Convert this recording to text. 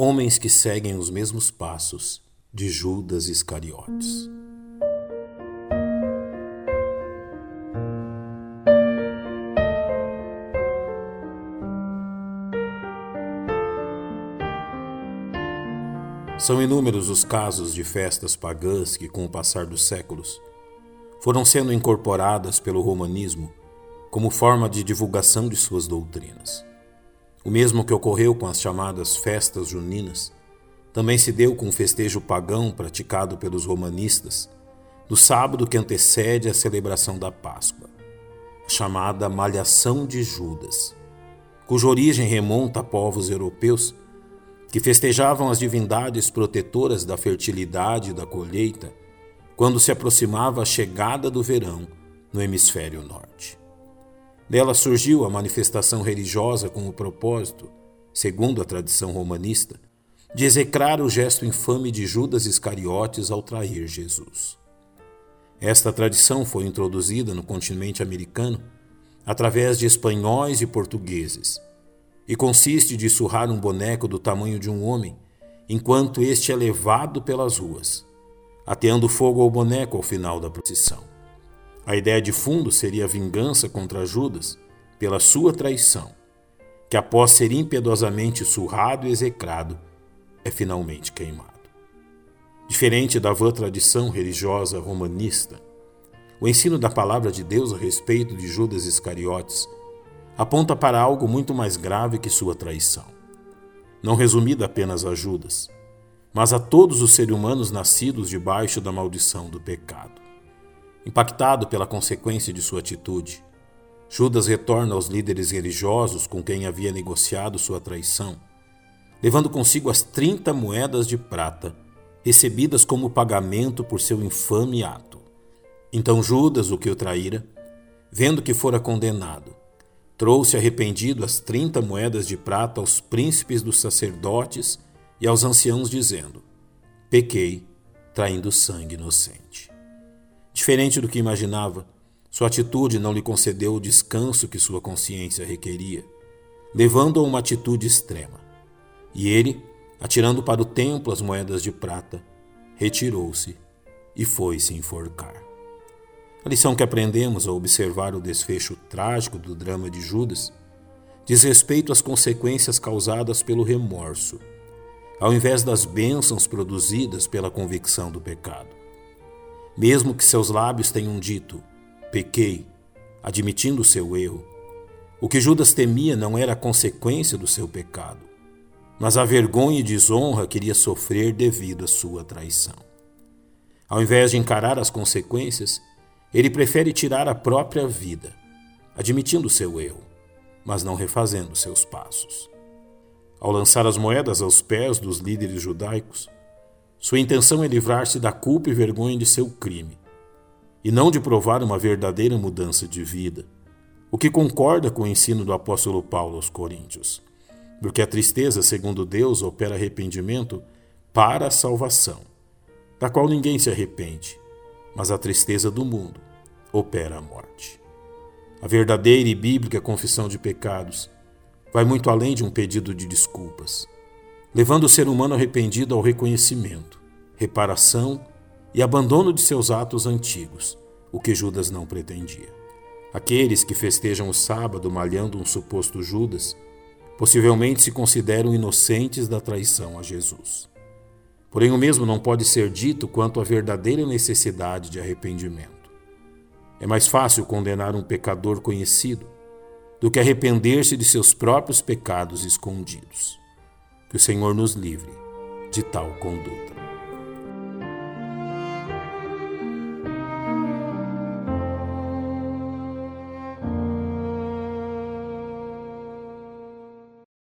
homens que seguem os mesmos passos de Judas Iscariotes. São inúmeros os casos de festas pagãs que, com o passar dos séculos, foram sendo incorporadas pelo romanismo como forma de divulgação de suas doutrinas. O mesmo que ocorreu com as chamadas festas juninas também se deu com o festejo pagão praticado pelos romanistas no sábado que antecede a celebração da Páscoa, chamada Malhação de Judas, cuja origem remonta a povos europeus que festejavam as divindades protetoras da fertilidade e da colheita quando se aproximava a chegada do verão no hemisfério norte. Dela surgiu a manifestação religiosa com o propósito, segundo a tradição romanista, de execrar o gesto infame de Judas Iscariotes ao trair Jesus. Esta tradição foi introduzida no continente americano através de espanhóis e portugueses e consiste de surrar um boneco do tamanho de um homem enquanto este é levado pelas ruas, ateando fogo ao boneco ao final da procissão. A ideia de fundo seria a vingança contra Judas pela sua traição, que após ser impiedosamente surrado e execrado, é finalmente queimado. Diferente da vã tradição religiosa romanista, o ensino da palavra de Deus a respeito de Judas Iscariotes aponta para algo muito mais grave que sua traição. Não resumida apenas a Judas, mas a todos os seres humanos nascidos debaixo da maldição do pecado. Impactado pela consequência de sua atitude, Judas retorna aos líderes religiosos com quem havia negociado sua traição, levando consigo as 30 moedas de prata recebidas como pagamento por seu infame ato. Então Judas, o que o traíra, vendo que fora condenado, trouxe arrependido as 30 moedas de prata aos príncipes dos sacerdotes e aos anciãos, dizendo: Pequei, traindo sangue inocente. Diferente do que imaginava, sua atitude não lhe concedeu o descanso que sua consciência requeria, levando a uma atitude extrema. E ele, atirando para o templo as moedas de prata, retirou-se e foi se enforcar. A lição que aprendemos ao observar o desfecho trágico do drama de Judas diz respeito às consequências causadas pelo remorso, ao invés das bênçãos produzidas pela convicção do pecado. Mesmo que seus lábios tenham dito, pequei, admitindo o seu erro, o que Judas temia não era a consequência do seu pecado, mas a vergonha e desonra que iria sofrer devido à sua traição. Ao invés de encarar as consequências, ele prefere tirar a própria vida, admitindo seu erro, mas não refazendo seus passos. Ao lançar as moedas aos pés dos líderes judaicos, sua intenção é livrar-se da culpa e vergonha de seu crime, e não de provar uma verdadeira mudança de vida, o que concorda com o ensino do apóstolo Paulo aos Coríntios, porque a tristeza, segundo Deus, opera arrependimento para a salvação, da qual ninguém se arrepende, mas a tristeza do mundo opera a morte. A verdadeira e bíblica confissão de pecados vai muito além de um pedido de desculpas levando o ser humano arrependido ao reconhecimento, reparação e abandono de seus atos antigos, o que Judas não pretendia. Aqueles que festejam o sábado malhando um suposto Judas possivelmente se consideram inocentes da traição a Jesus. Porém, o mesmo não pode ser dito quanto à verdadeira necessidade de arrependimento. É mais fácil condenar um pecador conhecido do que arrepender-se de seus próprios pecados escondidos. Que o Senhor nos livre de tal conduta.